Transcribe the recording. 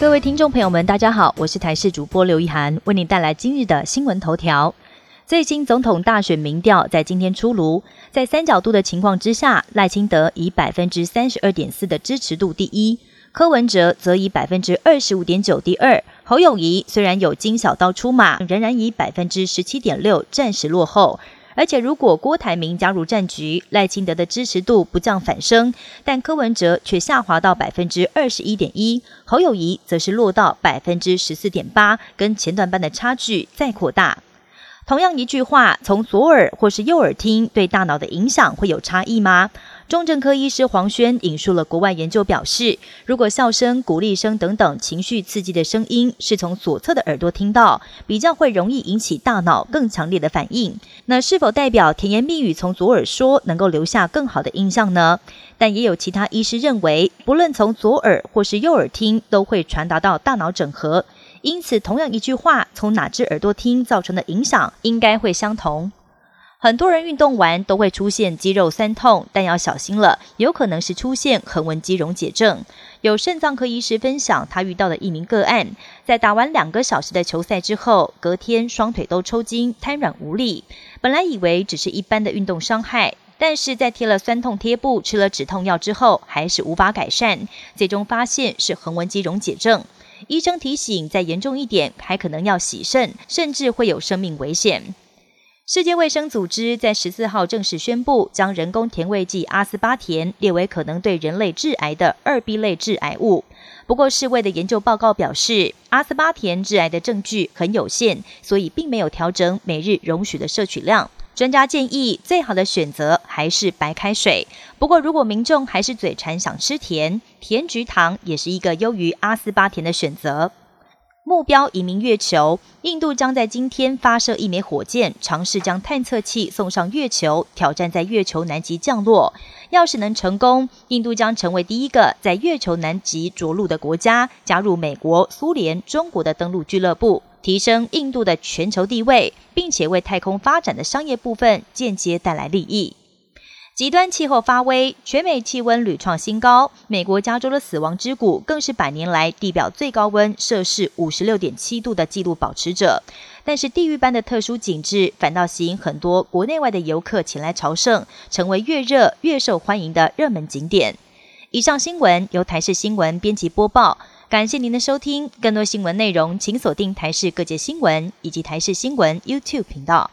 各位听众朋友们，大家好，我是台视主播刘一涵，为您带来今日的新闻头条。最新总统大选民调在今天出炉，在三角度的情况之下，赖清德以百分之三十二点四的支持度第一，柯文哲则以百分之二十五点九第二，侯友谊虽然有金小刀出马，仍然以百分之十七点六暂时落后。而且，如果郭台铭加入战局，赖清德的支持度不降反升，但柯文哲却下滑到百分之二十一点一，侯友谊则是落到百分之十四点八，跟前段班的差距再扩大。同样一句话，从左耳或是右耳听，对大脑的影响会有差异吗？中正科医师黄轩引述了国外研究表示，如果笑声、鼓励声等等情绪刺激的声音是从左侧的耳朵听到，比较会容易引起大脑更强烈的反应。那是否代表甜言蜜语从左耳说能够留下更好的印象呢？但也有其他医师认为，不论从左耳或是右耳听，都会传达到大脑整合。因此，同样一句话，从哪只耳朵听造成的影响应该会相同。很多人运动完都会出现肌肉酸痛，但要小心了，有可能是出现横纹肌溶解症。有肾脏科医师分享他遇到的一名个案，在打完两个小时的球赛之后，隔天双腿都抽筋、瘫软无力。本来以为只是一般的运动伤害，但是在贴了酸痛贴布、吃了止痛药之后，还是无法改善，最终发现是横纹肌溶解症。医生提醒，再严重一点，还可能要洗肾，甚至会有生命危险。世界卫生组织在十四号正式宣布，将人工甜味剂阿斯巴甜列为可能对人类致癌的二 B 类致癌物。不过，世卫的研究报告表示，阿斯巴甜致癌的证据很有限，所以并没有调整每日容许的摄取量。专家建议，最好的选择还是白开水。不过，如果民众还是嘴馋想吃甜，甜菊糖也是一个优于阿斯巴甜的选择。目标移民月球，印度将在今天发射一枚火箭，尝试将探测器送上月球，挑战在月球南极降落。要是能成功，印度将成为第一个在月球南极着陆的国家，加入美国、苏联、中国的登陆俱乐部。提升印度的全球地位，并且为太空发展的商业部分间接带来利益。极端气候发威，全美气温屡创新高。美国加州的死亡之谷更是百年来地表最高温摄氏五十六点七度的纪录保持者。但是地狱般的特殊景致，反倒吸引很多国内外的游客前来朝圣，成为越热越受欢迎的热门景点。以上新闻由台视新闻编辑播报。感谢您的收听，更多新闻内容请锁定台视各界新闻以及台视新闻 YouTube 频道。